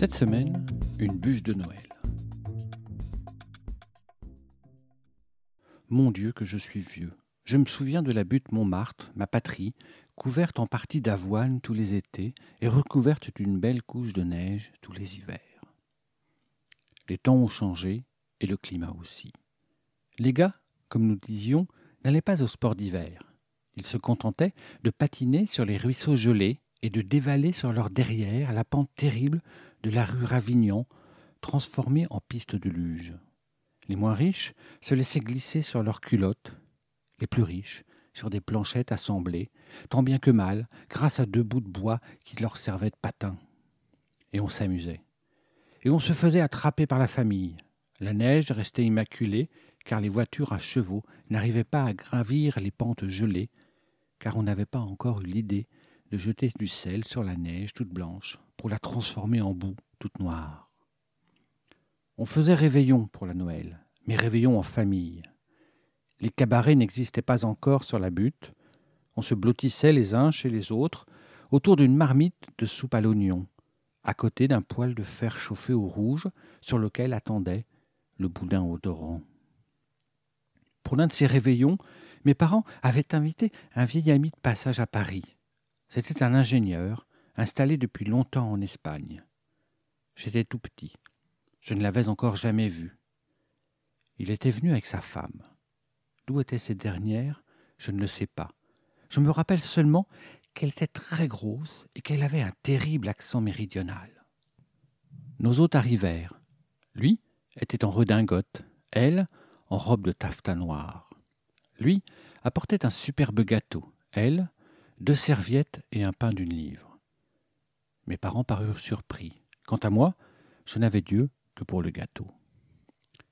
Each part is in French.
Cette semaine, une bûche de Noël. Mon Dieu, que je suis vieux. Je me souviens de la butte Montmartre, ma patrie, couverte en partie d'avoine tous les étés et recouverte d'une belle couche de neige tous les hivers. Les temps ont changé et le climat aussi. Les gars, comme nous disions, n'allaient pas au sport d'hiver. Ils se contentaient de patiner sur les ruisseaux gelés et de dévaler sur leur derrière la pente terrible de la rue Ravignan, transformée en piste de luge. Les moins riches se laissaient glisser sur leurs culottes, les plus riches sur des planchettes assemblées, tant bien que mal, grâce à deux bouts de bois qui leur servaient de patins. Et on s'amusait. Et on se faisait attraper par la famille. La neige restait immaculée, car les voitures à chevaux n'arrivaient pas à gravir les pentes gelées, car on n'avait pas encore eu l'idée de jeter du sel sur la neige toute blanche pour la transformer en boue toute noire. On faisait réveillon pour la Noël, mais réveillon en famille. Les cabarets n'existaient pas encore sur la butte. On se blottissait les uns chez les autres autour d'une marmite de soupe à l'oignon, à côté d'un poêle de fer chauffé au rouge sur lequel attendait le boudin odorant. Pour l'un de ces réveillons, mes parents avaient invité un vieil ami de passage à Paris. C'était un ingénieur, installé depuis longtemps en Espagne. J'étais tout petit. Je ne l'avais encore jamais vu. Il était venu avec sa femme. D'où étaient ces dernières Je ne le sais pas. Je me rappelle seulement qu'elle était très grosse et qu'elle avait un terrible accent méridional. Nos hôtes arrivèrent. Lui était en redingote, elle en robe de taffetas noir. Lui apportait un superbe gâteau, elle deux serviettes et un pain d'une livre. Mes parents parurent surpris. Quant à moi, je n'avais Dieu que pour le gâteau.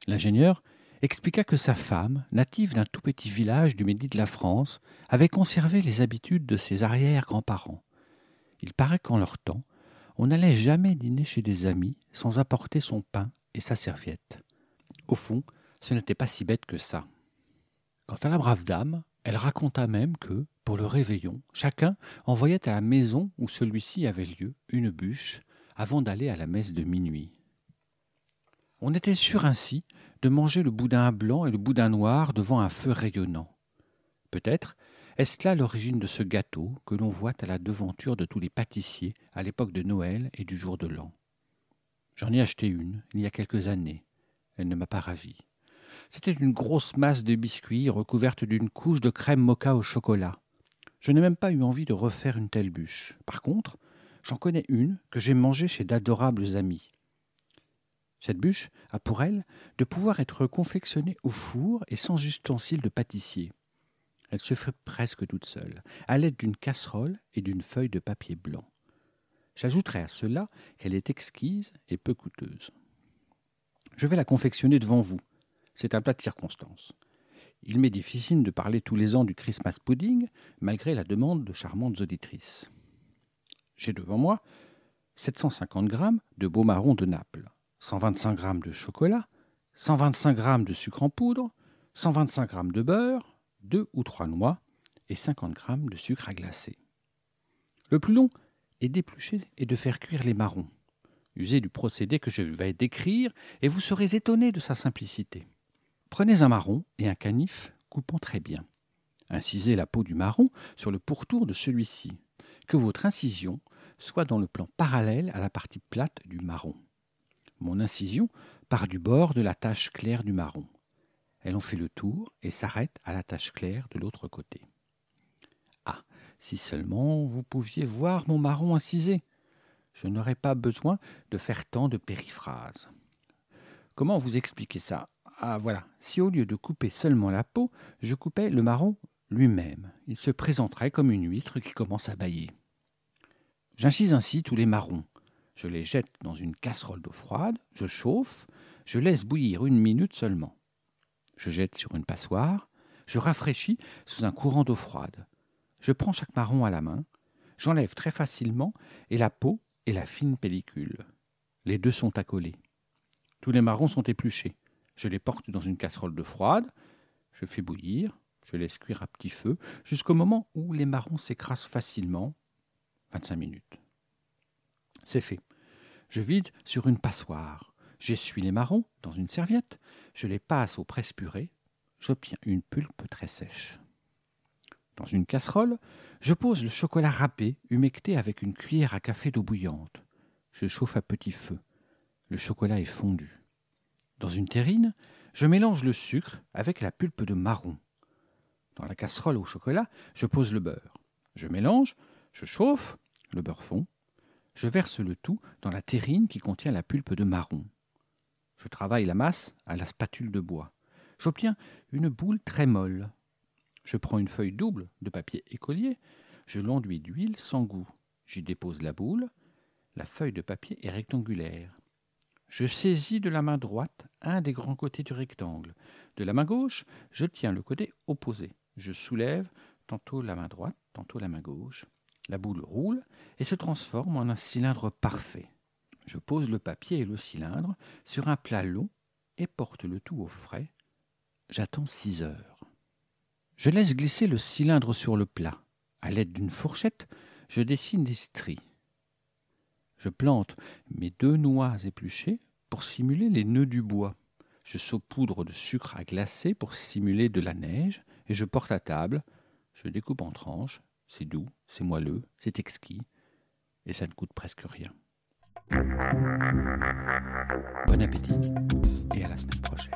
L'ingénieur expliqua que sa femme, native d'un tout petit village du Midi de la France, avait conservé les habitudes de ses arrière-grands-parents. Il paraît qu'en leur temps, on n'allait jamais dîner chez des amis sans apporter son pain et sa serviette. Au fond, ce n'était pas si bête que ça. Quant à la brave dame, elle raconta même que, pour le réveillon, chacun envoyait à la maison où celui-ci avait lieu une bûche avant d'aller à la messe de minuit. On était sûr ainsi de manger le boudin blanc et le boudin noir devant un feu rayonnant. Peut-être est-ce là l'origine de ce gâteau que l'on voit à la devanture de tous les pâtissiers à l'époque de Noël et du jour de l'an. J'en ai acheté une il y a quelques années. Elle ne m'a pas ravi. C'était une grosse masse de biscuits recouverte d'une couche de crème mocha au chocolat. Je n'ai même pas eu envie de refaire une telle bûche. Par contre, j'en connais une que j'ai mangée chez d'adorables amis. Cette bûche a pour elle de pouvoir être confectionnée au four et sans ustensiles de pâtissier. Elle se fait presque toute seule, à l'aide d'une casserole et d'une feuille de papier blanc. J'ajouterai à cela qu'elle est exquise et peu coûteuse. Je vais la confectionner devant vous. C'est un plat de circonstance. Il m'est difficile de parler tous les ans du Christmas pudding, malgré la demande de charmantes auditrices. J'ai devant moi 750 grammes de beau marron de Naples, 125 g de chocolat, 125 g de sucre en poudre, 125 g de beurre, 2 ou 3 noix et 50 g de sucre à glacer. Le plus long est d'éplucher et de faire cuire les marrons. Usez du procédé que je vais décrire et vous serez étonné de sa simplicité. Prenez un marron et un canif coupant très bien. Incisez la peau du marron sur le pourtour de celui-ci. Que votre incision soit dans le plan parallèle à la partie plate du marron. Mon incision part du bord de la tache claire du marron. Elle en fait le tour et s'arrête à la tache claire de l'autre côté. Ah, si seulement vous pouviez voir mon marron incisé. Je n'aurais pas besoin de faire tant de périphrases. Comment vous expliquer ça? Ah voilà, si au lieu de couper seulement la peau, je coupais le marron lui-même, il se présenterait comme une huître qui commence à bâiller. J'incise ainsi tous les marrons. Je les jette dans une casserole d'eau froide, je chauffe, je laisse bouillir une minute seulement. Je jette sur une passoire, je rafraîchis sous un courant d'eau froide. Je prends chaque marron à la main, j'enlève très facilement et la peau et la fine pellicule. Les deux sont accolés. Tous les marrons sont épluchés. Je les porte dans une casserole de froide, je fais bouillir, je laisse cuire à petit feu jusqu'au moment où les marrons s'écrasent facilement. 25 minutes. C'est fait. Je vide sur une passoire. J'essuie les marrons dans une serviette. Je les passe au presse-purée. J'obtiens une pulpe très sèche. Dans une casserole, je pose le chocolat râpé, humecté avec une cuillère à café d'eau bouillante. Je chauffe à petit feu. Le chocolat est fondu. Dans une terrine, je mélange le sucre avec la pulpe de marron. Dans la casserole au chocolat, je pose le beurre. Je mélange, je chauffe, le beurre fond. Je verse le tout dans la terrine qui contient la pulpe de marron. Je travaille la masse à la spatule de bois. J'obtiens une boule très molle. Je prends une feuille double de papier écolier, je l'enduis d'huile sans goût. J'y dépose la boule. La feuille de papier est rectangulaire. Je saisis de la main droite un des grands côtés du rectangle. De la main gauche, je tiens le côté opposé. Je soulève tantôt la main droite, tantôt la main gauche. La boule roule et se transforme en un cylindre parfait. Je pose le papier et le cylindre sur un plat long et porte le tout au frais. J'attends six heures. Je laisse glisser le cylindre sur le plat. À l'aide d'une fourchette, je dessine des stries. Je plante mes deux noix épluchées pour simuler les nœuds du bois. Je saupoudre de sucre à glacer pour simuler de la neige et je porte à table. Je découpe en tranches. C'est doux, c'est moelleux, c'est exquis et ça ne coûte presque rien. Bon appétit et à la semaine prochaine.